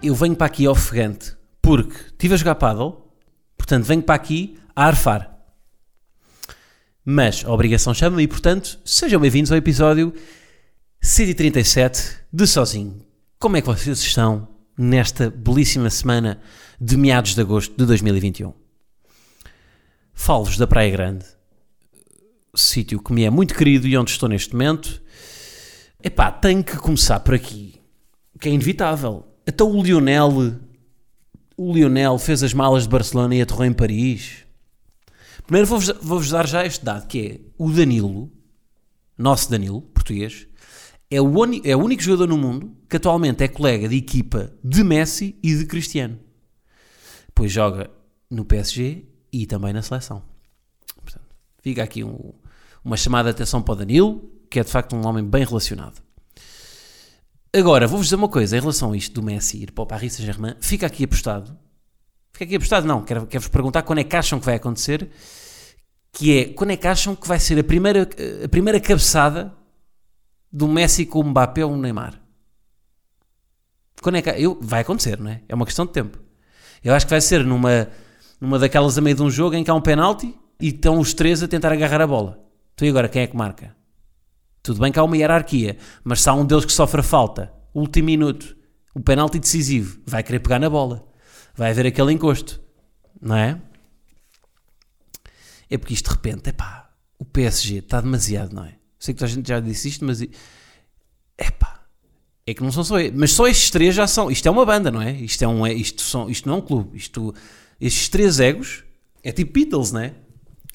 Eu venho para aqui ofegante porque estive a jogar paddle, portanto venho para aqui a arfar. Mas a obrigação chama-me e, portanto, sejam bem-vindos ao episódio 137 de Sozinho. Como é que vocês estão nesta belíssima semana de meados de agosto de 2021? Falo-vos da Praia Grande, sítio que me é muito querido e onde estou neste momento. Epá, tenho que começar por aqui, que é inevitável. Até o Lionel, o Lionel fez as malas de Barcelona e aterrou em Paris. Primeiro vou-vos vou dar já este dado, que é o Danilo, nosso Danilo, português, é o, é o único jogador no mundo que atualmente é colega de equipa de Messi e de Cristiano. Pois joga no PSG e também na seleção. Portanto, fica aqui um- uma chamada de atenção para o Danilo, que é de facto um homem bem relacionado. Agora, vou-vos dizer uma coisa em relação a isto do Messi ir para o Paris Saint-Germain. Fica aqui apostado. Fica aqui apostado, não. Quero- Quero-vos perguntar quando é que acham que vai acontecer. Que é, quando é que acham que vai ser a primeira, a primeira cabeçada do Messi com o Mbappé ou o Neymar? Quando é que... Eu, vai acontecer, não é? É uma questão de tempo. Eu acho que vai ser numa, numa daquelas a meio de um jogo em que há um penalti e estão os três a tentar agarrar a bola. Então e agora, quem é que marca? Tudo bem que há uma hierarquia, mas se há um deles que sofre a falta, último minuto, o penalti decisivo, vai querer pegar na bola. Vai haver aquele encosto, não é? É porque isto de repente, epá, o PSG está demasiado, não é? Sei que a gente já disse isto, mas epá, é que não são só, mas só estes três já são, isto é uma banda, não é? Isto, é um, é- isto, são, isto não é um clube, isto, estes três egos é tipo Beatles, não é?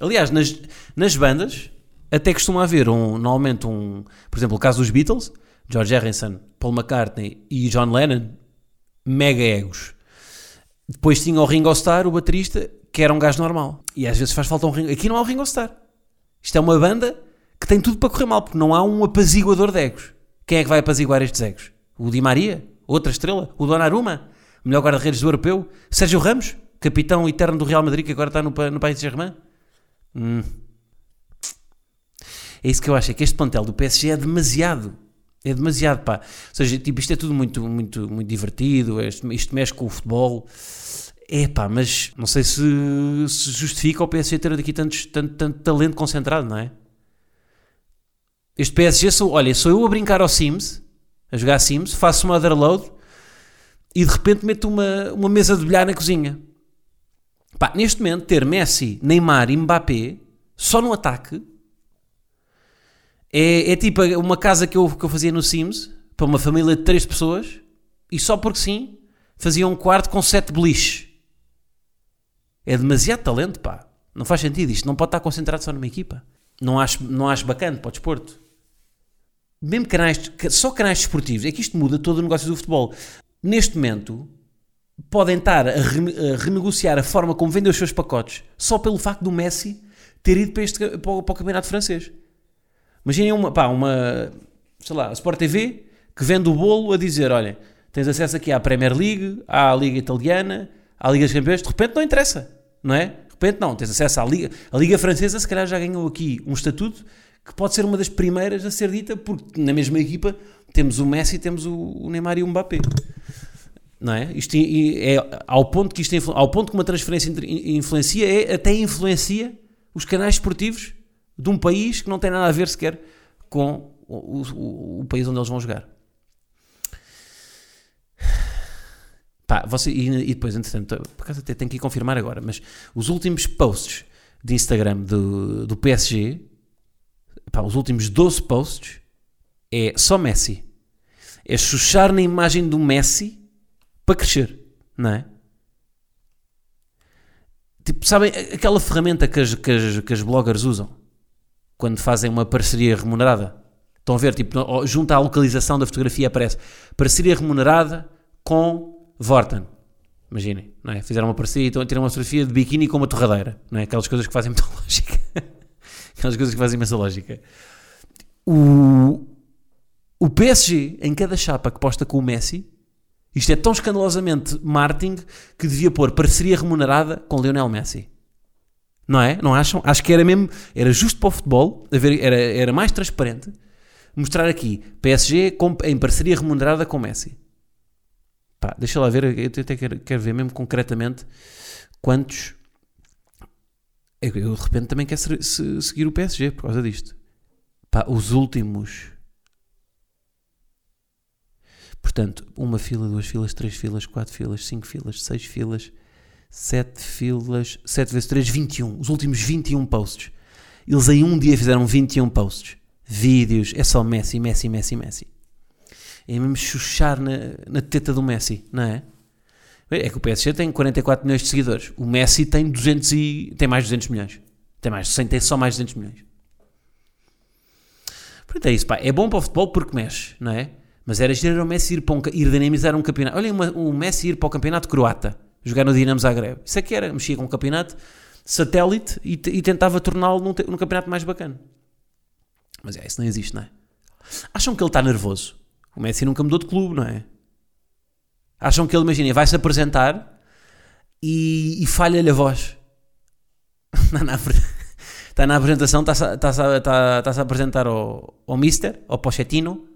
Aliás, nas, nas bandas até costuma haver um, normalmente um, por exemplo, o caso dos Beatles, George Harrison, Paul McCartney e John Lennon, mega egos. Depois tinha o Ringo Starr, o baterista, que era um gajo normal. E às vezes faz falta um Ringo. Aqui não há o Ringo Starr. Isto é uma banda que tem tudo para correr mal, porque não há um apaziguador de egos. Quem é que vai apaziguar estes egos? O Di Maria? Outra estrela? O Donnarumma? Melhor guarda-redes do europeu? Sérgio Ramos? Capitão eterno do Real Madrid, que agora está no, no País de Germain? Hum. É isso que eu acho, é que este plantel do PSG é demasiado. É demasiado, pá. Ou seja, tipo, isto é tudo muito, muito, muito divertido, isto, isto mexe com o futebol. É pá, mas não sei se, se justifica o PSG ter aqui tantos, tanto, tanto talento concentrado, não é? Este PSG, sou, olha, sou eu a brincar ao Sims, a jogar Sims, faço uma otherload e de repente meto uma, uma mesa de bilhar na cozinha. Pá, neste momento, ter Messi, Neymar e Mbappé só no ataque é, é tipo uma casa que eu, que eu fazia no Sims para uma família de três pessoas e só porque sim fazia um quarto com sete beliches. É demasiado talento, pá. Não faz sentido. Isto não pode estar concentrado só numa equipa. Não acho, não acho bacana para o desporto. Mesmo canais, só canais desportivos. É que isto muda todo o negócio do futebol. Neste momento, podem estar a, a renegociar a forma como vendem os seus pacotes só pelo facto do Messi ter ido para, este, para, o, para o campeonato francês. Imaginem uma, pá, uma, sei lá, a Sport TV que vende o bolo a dizer: olha, tens acesso aqui à Premier League, à Liga Italiana, à Liga dos Campeões. De repente não interessa, não é? De repente não, tens acesso à Liga. A Liga Francesa, se calhar, já ganhou aqui um estatuto que pode ser uma das primeiras a ser dita, porque na mesma equipa temos o Messi, temos o, Neymar e o Mbappé. Não é? Isto i- é ao ponto que isto influ- ao ponto que uma transferência influencia é até influencia os canais esportivos de um país que não tem nada a ver sequer com o, o- o país onde eles vão jogar. Pá, você, e, e depois, entretanto, por acaso até tenho que ir confirmar agora, mas os últimos posts de Instagram do, do PSG, pá, os últimos 12 posts, é só Messi. É chuchar na imagem do Messi para crescer, não é? Tipo, sabem aquela ferramenta que as, que as, que as bloggers usam quando fazem uma parceria remunerada? Estão a ver, tipo, junto à localização da fotografia aparece parceria remunerada com Vorten. Imaginem, não é? Fizeram uma parceria e estão uma fotografia de biquíni com uma torradeira, não é? Aquelas coisas que fazem muita lógica. Aquelas coisas que fazem imensa lógica. O, o PSG, em cada chapa que posta com o Messi, isto é tão escandalosamente marketing que devia pôr parceria remunerada com Lionel Messi. Não é? Não acham? Acho que era mesmo, era justo para o futebol, era, era mais transparente mostrar aqui PSG em parceria remunerada com Messi. Pá, deixa lá ver, eu até quero, quero ver mesmo concretamente quantos. Eu, eu de repente também quero se, se, seguir o PSG por causa disto. Pá, os últimos. Portanto, uma fila, duas filas, três filas, quatro filas, cinco filas, seis filas, sete filas, sete vezes três, 21. Os últimos 21 posts. Eles em um dia fizeram 21 posts. Vídeos, é só Messi, Messi, Messi, Messi é mesmo chuchar na, na teta do Messi, não é? É que o PSG tem 44 milhões de seguidores. O Messi tem 200 e tem mais de 200 milhões. Tem mais, tem só mais de 200 milhões. Portanto, é isso, pá. É bom para o futebol porque mexe, não é? Mas era gerar o Messi ir, para um, ir dinamizar um campeonato. Olhem, o Messi ir para o campeonato croata, jogar no Dinamo Zagreb. Isso é que era, mexia com um campeonato satélite e, e tentava torná-lo num, num campeonato mais bacana. Mas é, isso não existe, não é? Acham que ele está nervoso? O Messi nunca mudou de clube, não é? Acham que ele, imaginem, vai-se apresentar e, e falha-lhe a voz. na, está na apresentação, está-se está está, a apresentar ao, ao Mister, ao Pochettino,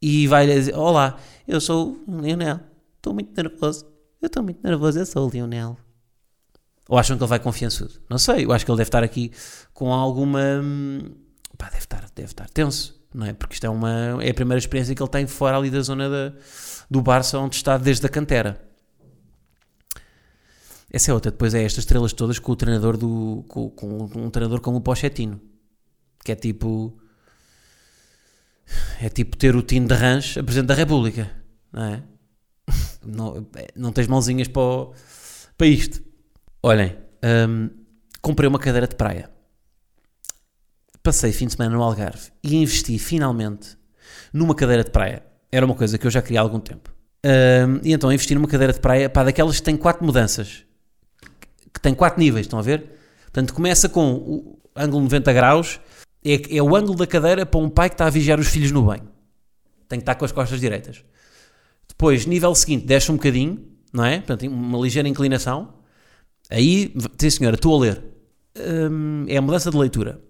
e vai-lhe dizer: Olá, eu sou o Lionel, estou muito nervoso. Eu estou muito nervoso, eu sou o Lionel. Ou acham que ele vai confiançudo? Não sei, eu acho que ele deve estar aqui com alguma. Hum, pá, deve estar, deve estar tenso não é? Porque isto é, uma, é a primeira experiência que ele tem fora ali da zona da, do Barça, onde está desde a cantera. Essa é outra. Depois é estas estrelas todas com o treinador do. com, com um treinador como o Pochettino. Que é tipo. É tipo ter o Tino de Ranch a Presidente da República. Não é? Não, não tens mãozinhas para, o, para isto. Olhem, hum, comprei uma cadeira de praia passei fim de semana no Algarve e investi finalmente numa cadeira de praia. Era uma coisa que eu já queria há algum tempo. Um, e então investi numa cadeira de praia, pá, daquelas que tem quatro mudanças, que tem quatro níveis, estão a ver? Portanto, começa com o ângulo 90 graus, é, é o ângulo da cadeira para um pai que está a vigiar os filhos no banho. Tem que estar com as costas direitas. Depois, nível seguinte, desce um bocadinho, não é? Portanto, uma ligeira inclinação. Aí, sim senhora, estou a ler. Um, é a mudança de leitura.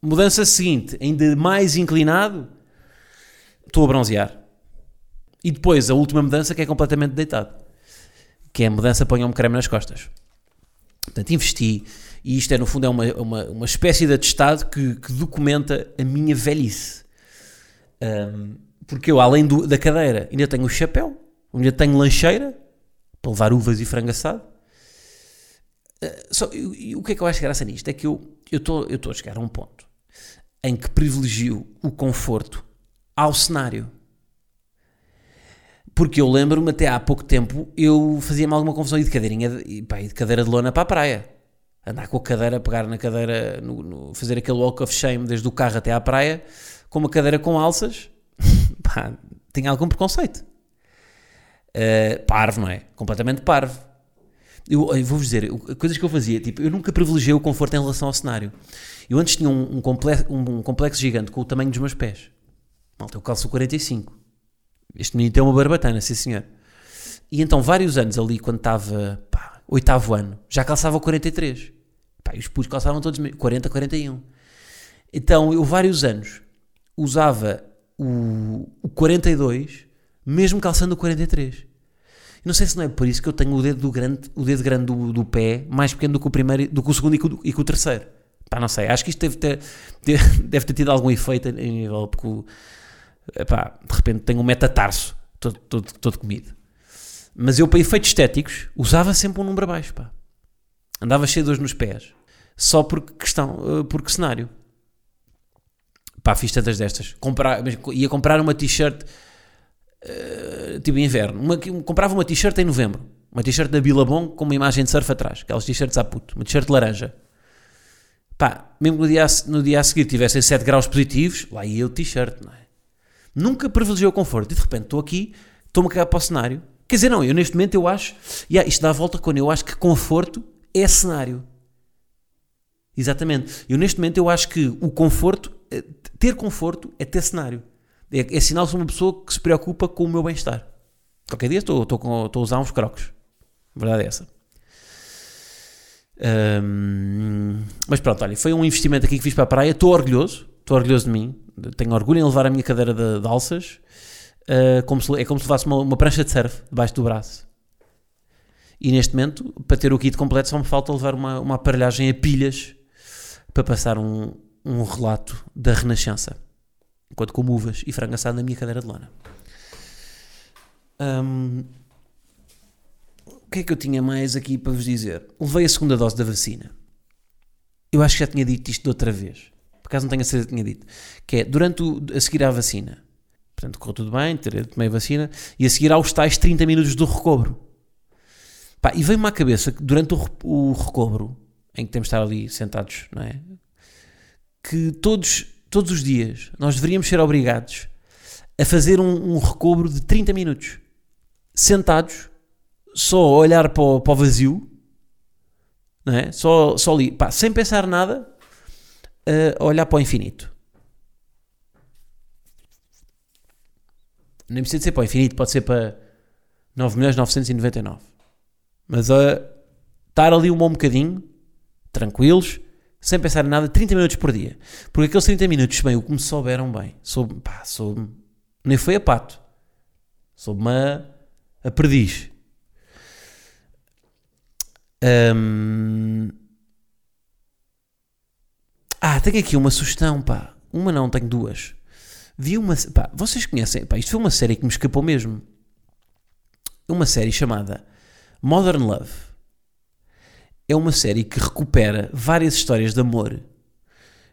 Mudança seguinte, ainda mais inclinado, estou a bronzear. E depois a última mudança que é completamente deitado, que é a mudança ponham-me creme nas costas. Portanto, investi, e isto é no fundo é uma, uma, uma espécie de atestado que, que documenta a minha velhice. Um, porque eu, além do, da cadeira, ainda tenho o chapéu, ainda tenho lancheira para levar uvas e frango assado. Uh, só, e, o que é que eu acho graça nisto? É que eu estou eu a chegar a um ponto em que privilegio o conforto ao cenário. Porque eu lembro-me até há pouco tempo eu fazia-me alguma confusão de cadeirinha de, pá, de cadeira de lona para a praia. Andar com a cadeira, pegar na cadeira, no, no, fazer aquele walk of shame desde o carro até à praia, com uma cadeira com alças, tinha algum preconceito. Uh, parvo, não é? Completamente parvo. Eu, eu vou-vos dizer, coisas que eu fazia, tipo, eu nunca privilegiei o conforto em relação ao cenário. Eu antes tinha um, um, complexo, um, um complexo gigante com o tamanho dos meus pés. Malta, eu calço 45. Este menino tem uma barbatana, sim senhor. E então, vários anos ali, quando estava, pá, oitavo ano, já calçava 43. Pá, e os putos calçavam todos 40, 41. Então, eu vários anos usava o, o 42, mesmo calçando o 43. Não sei se não é por isso que eu tenho o dedo, do grande, o dedo grande do, do pé mais pequeno do que o primeiro, do que o segundo e que o, terceiro. Pá, não sei. Acho que isto deve ter, deve ter tido algum efeito em nível, porque pá, de repente tenho um metatarso todo, todo, todo comido. Mas eu, para efeitos estéticos, usava sempre um número abaixo, pá. Andava cheio de dores nos pés. Só por questão, eh, porque cenário. Pá, fiz tantas destas. Comprar, ia comprar uma t-shirt uh, tipo inverno. Uma, comprava uma t-shirt em novembro. Uma t-shirt da Billabong com uma imagem de surf atrás. Aquelas t-shirts à puto. Uma t-shirt laranja. Pá, mesmo no dia, no dia a seguir tivessem 7 graus positivos, lá ia o t-shirt, não é? Nunca privilegiou o conforto. E de repente estou aqui, estou-me a cagar para o cenário, Quer dizer, não, eu neste momento eu acho, yeah, isto dá a volta quando eu acho que conforto é cenário. Exatamente. Eu neste momento eu acho que o conforto, ter conforto é ter cenário. É, é sinal de uma pessoa que se preocupa com o meu bem-estar. Qualquer dia estou, estou, estou a usar uns crocos. A verdade é essa. Um, mas pronto, olha, foi um investimento aqui que fiz para a praia. Estou orgulhoso, estou orgulhoso de mim. Tenho orgulho em levar a minha cadeira de, de alças. Uh, como se, é como se levasse uma, uma prancha de surf debaixo do braço. E neste momento, para ter o kit completo, só me falta levar uma, uma aparelhagem a pilhas para passar um, um relato da Renascença. Enquanto como uvas e frango assado na minha cadeira de lona. Um, o que é que eu tinha mais aqui para vos dizer? Levei a segunda dose da vacina. Eu acho que já tinha dito isto de outra vez. Por acaso não tenho a certeza que tinha dito. Que é, durante o, a seguir à vacina, portanto, correu tudo bem, tomei a vacina, e a seguir aos tais 30 minutos do recobro. Pá, e veio-me à cabeça que durante o, o recobro, em que temos de estar ali sentados, não é? Que todos, todos os dias nós deveríamos ser obrigados a fazer um, um recobro de 30 minutos, sentados, só a olhar para o, para o vazio, não é? só, só ali, pá, sem pensar nada, a olhar para o infinito. Nem precisa de ser para o infinito, pode ser para 9.999. Mas a estar ali um bom bocadinho, tranquilos, sem pensar em nada, 30 minutos por dia. Porque aqueles 30 minutos, bem, o que me souberam bem, soube, pá, soube, nem foi a pato, soube-me a, a perdiz. Ah, tenho aqui uma sugestão, pá. Uma não, tenho duas. Vi uma. Pá, vocês conhecem? Pá, isto foi uma série que me escapou mesmo. Uma série chamada Modern Love. É uma série que recupera várias histórias de amor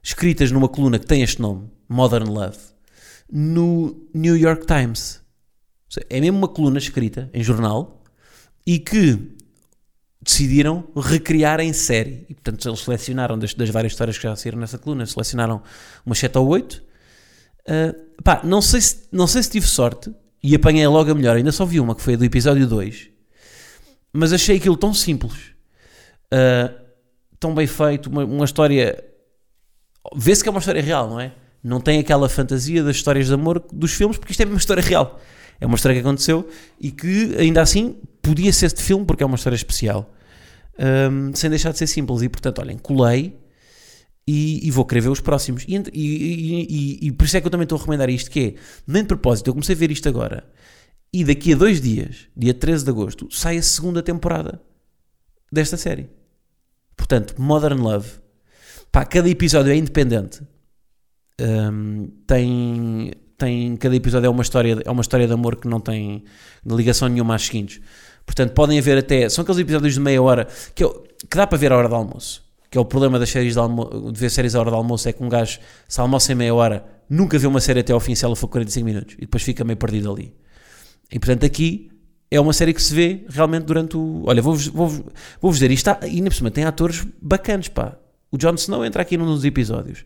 escritas numa coluna que tem este nome, Modern Love, no New York Times. É mesmo uma coluna escrita em jornal e que decidiram recriar em série. E, portanto, eles selecionaram das, das, várias histórias que já saíram nessa coluna, selecionaram umas 7 ou 8. Uh, ah, pá, não sei, se, não sei se tive sorte e apanhei logo a melhor. Ainda só vi uma que foi a do episódio 2, mas achei aquilo tão simples, uh, tão bem feito, uma, uma história. Vê-se que é uma história real, não é? Não tem aquela fantasia das histórias de amor dos filmes, porque isto é uma história real. É uma história que aconteceu e que, ainda assim, podia ser de filme porque é uma história especial um, sem deixar de ser simples. E portanto, olhem, colei e, e vou querer ver os próximos. E, e, e, por isso é que eu também estou a recomendar isto: que é, nem de propósito, eu comecei a ver isto agora. E daqui a dois dias, dia 13 de agosto, sai a segunda temporada desta série. Portanto, Modern Love. Pá, cada episódio é independente. Um, tem, tem cada episódio é uma história é uma história de amor que não tem ligação nenhuma às seguintes Portanto, podem haver até. São aqueles episódios de meia hora que, eu, que dá para ver à hora do almoço. Que é o problema das séries de, almo, de ver séries à hora do almoço, é que um gajo, se almoça em meia hora, nunca vê uma série até ao fim se ela for 45 minutos e depois fica meio perdido ali. E portanto, aqui é uma série que se vê realmente durante o. Olha, vou-vos vou, vou, dizer, isto está, ainda por cima tem atores bacanas, pá. O Jon Snow entra aqui num dos episódios.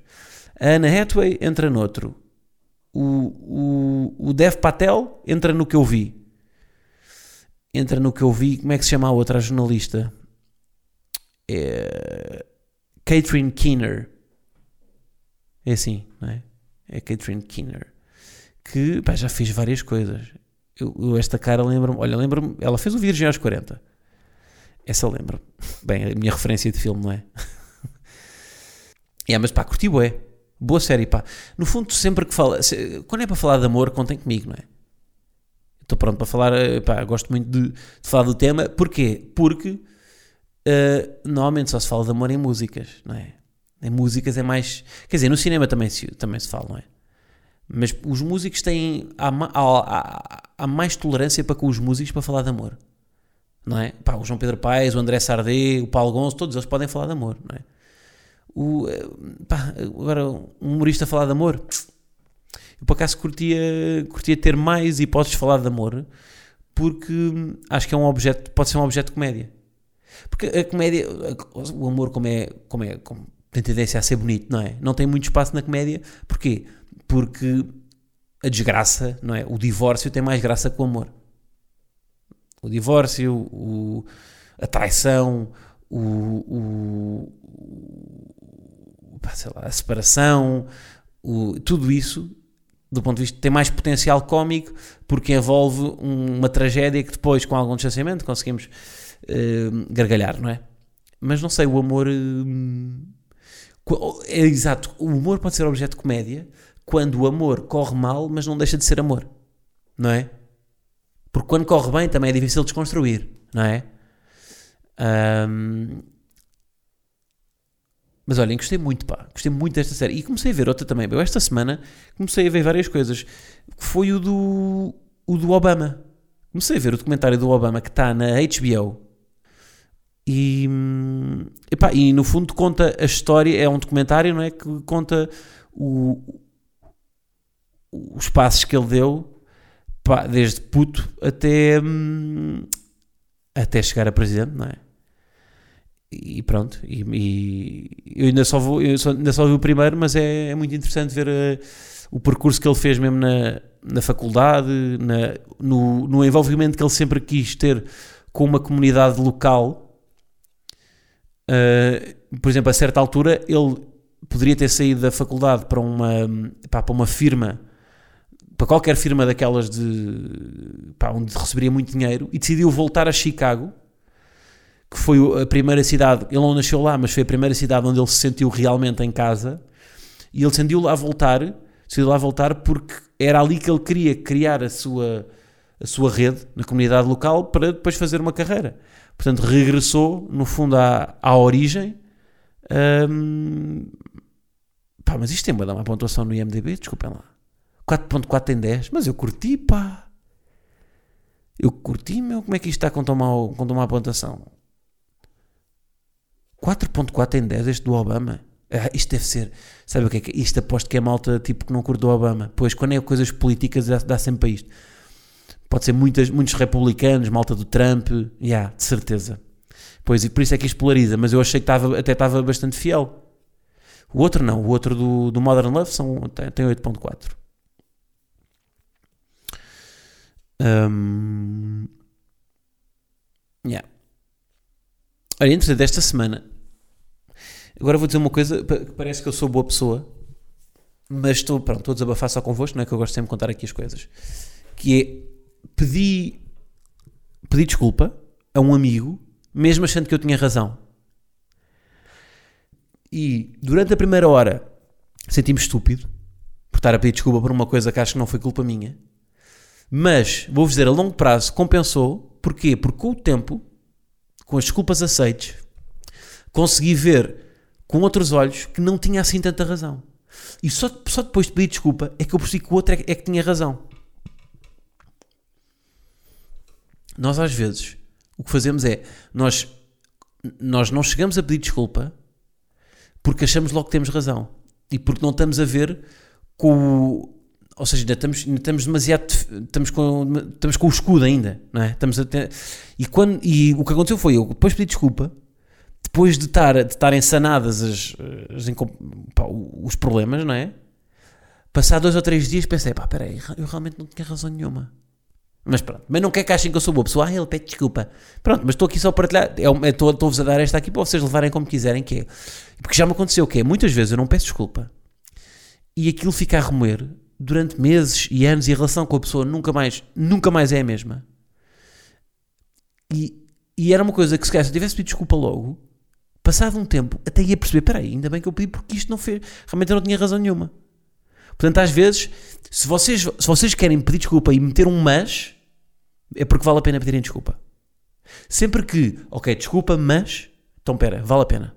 A Anna Hathaway entra noutro. O, o, o Dev Patel entra no que eu vi entra no que eu vi. Como é que se chama a outra jornalista? É. Catherine Keener. É assim, não é? É Catherine Keener. Que pá, já fez várias coisas. Eu, eu esta cara lembro-me. Olha, lembro-me. Ela fez o Virgem aos 40. Essa lembro. Bem, a minha referência de filme, não é? é, mas pá, curti bué. Boa série, pá. No fundo, sempre que fala. Quando é para falar de amor, contem comigo, não é? estou pronto para falar, eh, pá, gosto muito de, de, falar do tema. Porquê? Porque uh, normalmente só se fala de amor em músicas, não é? Em músicas é mais. Quer dizer, no cinema também se, também se fala, não é? Mas os músicos têm. Há, há, há, mais tolerância para com os músicos para falar de amor, não é? Pá, o João Pedro Paes, o André Sardé, o Paulo Gonçalves, todos eles podem falar de amor, não é? O, eh, pá, agora, um humorista falar de amor eu por acaso curtia, curtia ter mais hipóteses de falar de amor, porque acho que é um objeto, pode ser um objeto de comédia. Porque a comédia, o amor, como é, como é, como tem tendência a ser bonito, não é? Não tem muito espaço na comédia. Porquê? Porque a desgraça, não é? O divórcio tem mais graça que o amor. O divórcio, o, a traição, o, o, sei lá, a separação, o, tudo isso, do ponto de vista, tem mais potencial cómico porque envolve um- uma tragédia que depois, com algum distanciamento, conseguimos eh, gargalhar, não é? Mas não sei, o amor. qu- é exato, o humor pode ser objeto de comédia quando o amor corre mal, mas não deixa de ser amor, não é? Porque quando corre bem também é difícil desconstruir, não é? Ahm, mas olhem, gostei muito, pá. Gostei muito desta série. E comecei a ver outra também. Eu esta semana comecei a ver várias coisas. Foi o do, o do Obama. Comecei a ver o documentário do Obama que está na HBO. E, hum, epá, e no fundo conta a história, é um documentário, não é? Que conta o, os passos que ele deu, desde puto até, hum, até chegar a presidente, não é? E pronto, e, e eu ainda só, vou, eu só- ainda só vi o primeiro, mas é, é muito interessante ver eh, o percurso que ele fez mesmo na, na faculdade, na- no, no envolvimento que ele sempre quis ter com uma comunidade local. Uh, por exemplo, a certa altura ele poderia ter saído da faculdade para uma, pá, para uma firma, para qualquer firma daquelas de pá, onde receberia muito dinheiro e decidiu voltar a Chicago, que foi a primeira cidade. Ele não nasceu lá, mas foi a primeira cidade onde ele se sentiu realmente em casa. E ele decidiu lá voltar, decidiu lá voltar porque era ali que ele queria criar a sua, a sua rede na comunidade local para depois fazer uma carreira. Portanto, regressou, no fundo, à, à origem. Ahm, pá, mas isto tem uma, uma pontuação no IMDB, desculpem lá. 4.4 em 10, mas eu curti, pá. Eu curti, meu. Como é que isto está com tão, mau, com tão má pontuação? 4.4 em 10 este do Obama. Ah, isto deve ser. Sabe o que é que? Isto aposto que é malta tipo que não curte o Obama. Pois quando é coisas políticas dá, dá sempre para isto. Pode ser muitas, muitos republicanos, malta do Trump. Já, yeah, de certeza. Pois e por isso é que isto polariza. Mas eu achei que estava, até estava bastante fiel. O outro não. O outro do, do Modern Love são, tem, tem 8.4. Hum, yeah. Olha, entretanto, desta semana, agora vou dizer uma coisa que parece que eu sou boa pessoa, mas estou, pronto, estou a desabafar só convosco, não é que eu gosto sempre de contar aqui as coisas. Que é, pedi, pedi desculpa a um amigo, mesmo achando que eu tinha razão. E durante a primeira hora senti-me estúpido por estar a pedir desculpa por uma coisa que acho que não foi culpa minha. Mas, vou-vos dizer, a longo prazo compensou. Porquê? Porque com o tempo, com as desculpas aceites, consegui ver com outros olhos que não tinha assim tanta razão. E só, só depois de pedir desculpa é que eu percebi que o outro é, é que tinha razão. Nós às vezes, o que fazemos é, nós, nós não chegamos a pedir desculpa porque achamos logo que temos razão. E porque não estamos a ver com o, ou seja, ainda estamos, ainda estamos demasiado. Estamos com, estamos com o escudo ainda, não é? Estamos e, quando, e o que aconteceu foi eu depois pedi desculpa, depois de estar de estarem sanadas as, as pá, os problemas, não é? Passar dois ou três dias pensei, pá, peraí, eu realmente não tinha razão nenhuma. Mas pronto, mas não quer que achem que eu sou boa pessoa, ah, ele pede desculpa. Pronto, mas estou aqui só a partilhar, é é- estou- estou-vos a dar esta aqui para vocês levarem como quiserem, que é. Porque já me aconteceu que é, muitas vezes eu não peço desculpa e aquilo fica a remoer durante meses e anos e a relação com a pessoa nunca mais, nunca mais é a mesma. E, e era uma coisa que se calhar se eu tivesse pedido desculpa logo, passado um tempo, até ia perceber, peraí, ainda bem que eu pedi porque isto não fez, realmente eu não tinha razão nenhuma. Portanto, às vezes, se vocês, se vocês querem pedir desculpa e meter um mas, é porque vale a pena pedirem desculpa. Sempre que, ok, desculpa, mas, então pera, vale a pena.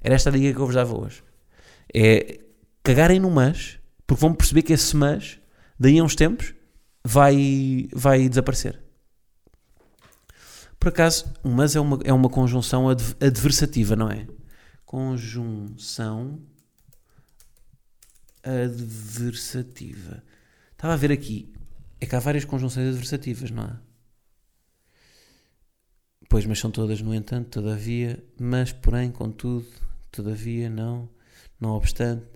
Era esta a dica que eu vos dava hoje. É cagarem no mas, porque vão perceber que esse mas, daí a uns tempos, vai, vai desaparecer. Por acaso, um mas é uma, é uma conjunção adv- adversativa, não é? Conjunção adversativa. Estava a ver aqui. É que há várias conjunções adversativas, não há? Pois, mas são todas, no entanto, todavia, mas, porém, contudo, todavia, não, não obstante.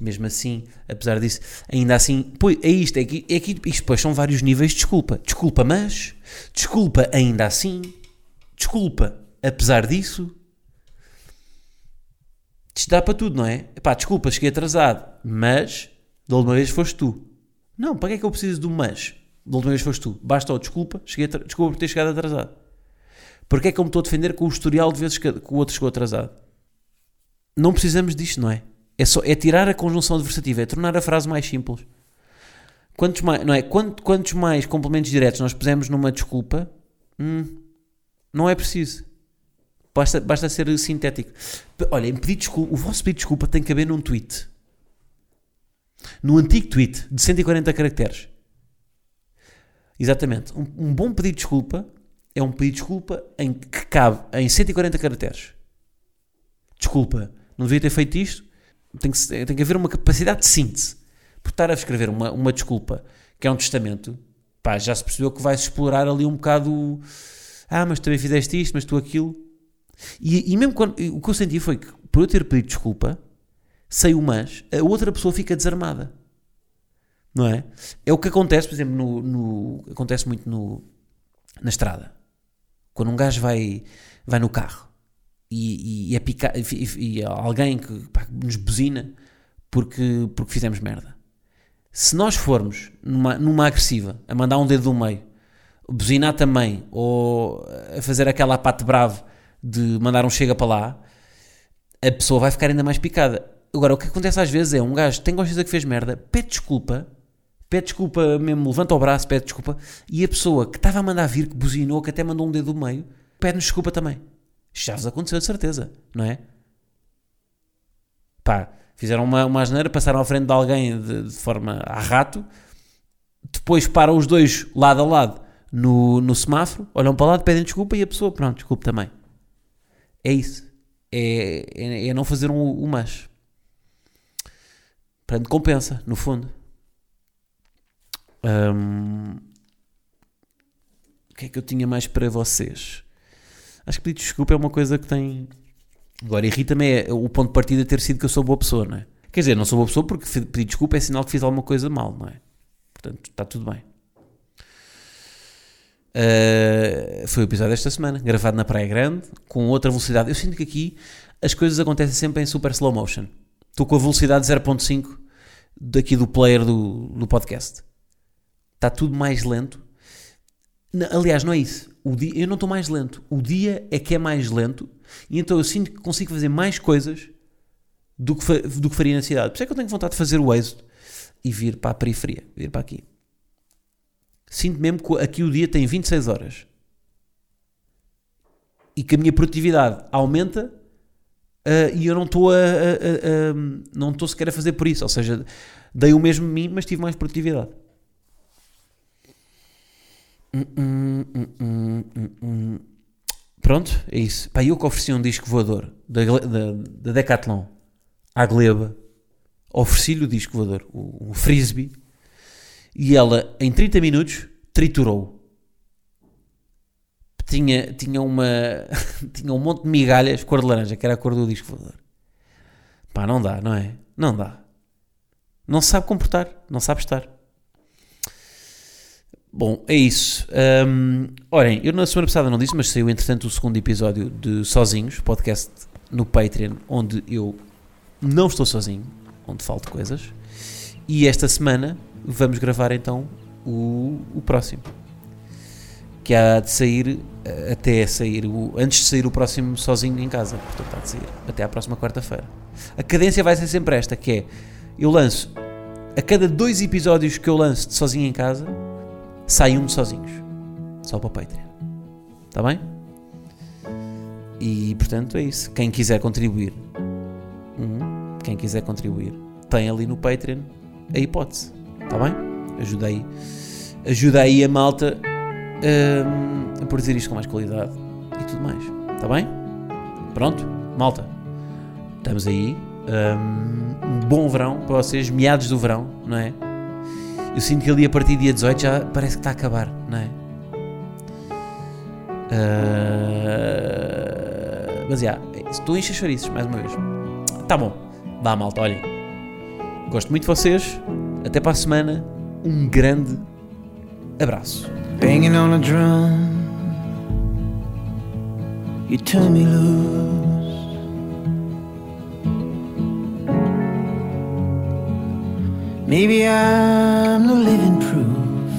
Mesmo assim, apesar disso, ainda assim, pois, é isto, é que, é que isto depois são vários níveis de desculpa. Desculpa, mas, desculpa ainda assim, desculpa, apesar disso. Isto dá para tudo, não é? Pá, desculpa, cheguei atrasado, mas da última vez foste tu. Não, para que é que eu preciso do mas? Da última vez foste tu. Basta o desculpa, cheguei desculpa por ter chegado atrasado. Porquê é que eu me estou a defender com o historial de vezes que o outro chegou atrasado? Não precisamos disto, não é? É, só, é tirar a conjunção adversativa, é tornar a frase mais simples. Quantos mais, não é? Quantos, quantos mais complementos diretos nós pusemos numa desculpa, hum, não é preciso. Basta, basta ser sintético. Olha, pedir desculpa, o vosso pedido de desculpa tem que haver num tweet. No antigo tweet de 140 caracteres. Exatamente. Um, um bom pedido de desculpa é um pedido de desculpa em que cabe em 140 caracteres. Desculpa, não devia ter feito isto. Tem que, tem que haver uma capacidade de síntese. Por estar a escrever uma, uma desculpa, que é um testamento, pá, já se percebeu que vai-se explorar ali um bocado. Ah, mas também fizeste isto, mas tu aquilo. E, e mesmo quando. O que eu senti foi que, por eu ter pedido desculpa, sei o mas, a outra pessoa fica desarmada. Não é? É o que acontece, por exemplo, no, no acontece muito no, na estrada. Quando um gajo vai, vai no carro e, e, pica, e, e alguém que pá, nos buzina porque, porque fizemos merda. Se nós formos numa, numa agressiva, a mandar um dedo do meio, buzinar também, ou a fazer aquela pate bravo de mandar um chega para lá, a pessoa vai ficar ainda mais picada. Agora, o que acontece às vezes é um gajo tem consciência que fez merda, pede desculpa, pede desculpa mesmo, levanta o braço, pede desculpa, e a pessoa que estava a mandar vir, que buzinou, que até mandou um dedo do meio, pede-nos desculpa também. Isto já vos aconteceu de certeza, não é? Pá, fizeram uma, uma asneira, passaram à frente de alguém de, de forma a rato, depois param os dois lado a lado no, no semáforo, olham para o lado, pedem desculpa e a pessoa, pronto, desculpe também. É isso. É, é, é não fazer um, um mas. Portanto, compensa, no fundo. Um, o que é que eu tinha mais para vocês? Acho que pedir desculpa é uma coisa que tem. Agora, irrita-me é o ponto de partida ter sido que eu sou boa pessoa, não é? Quer dizer, não sou boa pessoa porque pedir desculpa é sinal que fiz alguma coisa mal, não é? Portanto, está tudo bem. Uh, foi o episódio desta semana, gravado na Praia Grande, com outra velocidade. Eu sinto que aqui as coisas acontecem sempre em super slow motion. Estou com a velocidade 0.5 daqui do player do, do podcast. Está tudo mais lento. Aliás, não é isso. O dia, eu não estou mais lento. O dia é que é mais lento e então eu sinto que consigo fazer mais coisas do que, do que faria na cidade. Por isso é que eu tenho vontade de fazer o êxito e vir para a periferia, vir para aqui. Sinto mesmo que aqui o dia tem 26 horas e que a minha produtividade aumenta uh, e eu não estou a, a, a, a, não estou sequer a fazer por isso. Ou seja, dei o mesmo de mim, mas tive mais produtividade. Pronto, é isso. Pá, eu que ofereci um disco voador da, da, da Decathlon à Gleba, ofereci-lhe o disco voador, o Frisbee, e ela, em 30 minutos, triturou. Tinha, tinha, uma, tinha um monte de migalhas cor de laranja, que era a cor do disco voador. Pá, não dá, não é? Não dá. Não se sabe comportar, não sabe estar. Bom, é isso. Um, orem, eu na semana passada não disse, mas saiu entretanto o segundo episódio de Sozinhos, podcast no Patreon, onde eu não estou sozinho, onde falto coisas. E esta semana vamos gravar então o, o próximo. Que há de sair até sair, o, antes de sair o próximo sozinho em casa. Portanto, há de sair até à próxima quarta-feira. A cadência vai ser sempre esta, que é, eu lanço, a cada dois episódios que eu lanço de sozinho em casa, sai de sozinhos. Só para o Patreon. Está bem? E portanto é isso. Quem quiser contribuir, hum, quem quiser contribuir, tem ali no Patreon a hipótese. Está bem? Ajuda aí a malta um, a produzir isto com mais qualidade e tudo mais. Está bem? Pronto? Malta. Estamos aí. Um, um bom verão para vocês, meados do verão, não é? Eu sinto que ali a partir do dia 18 já parece que está a acabar, não é? Uh, mas já, yeah, estou encher chouriços mais uma vez. Tá bom, vá malta, olhem. Gosto muito de vocês. Até para a semana. Um grande abraço. Banging on a drum, you turn me loose. Maybe I'm the living proof.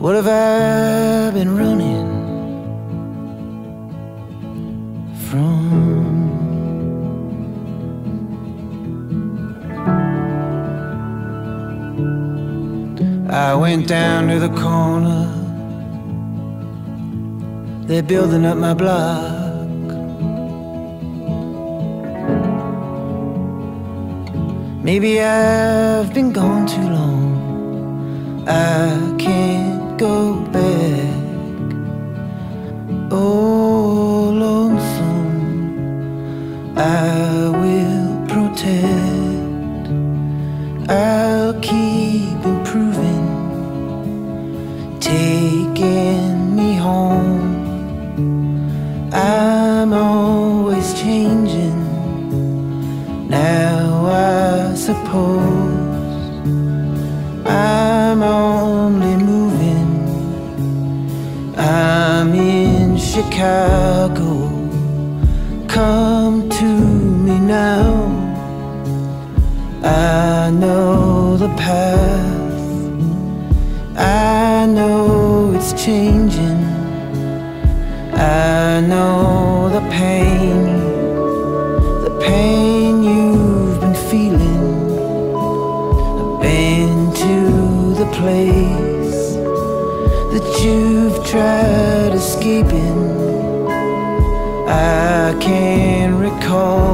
What have I been running from? I went down to the corner. They're building up my block. Maybe I've been gone too long. I can't go back. Oh, lonesome, I will protect. I'll keep improving, taking me home. Suppose I'm only moving. I'm in Chicago. Come to me now. I know the path. I know it's changing. Tried escaping. I can't recall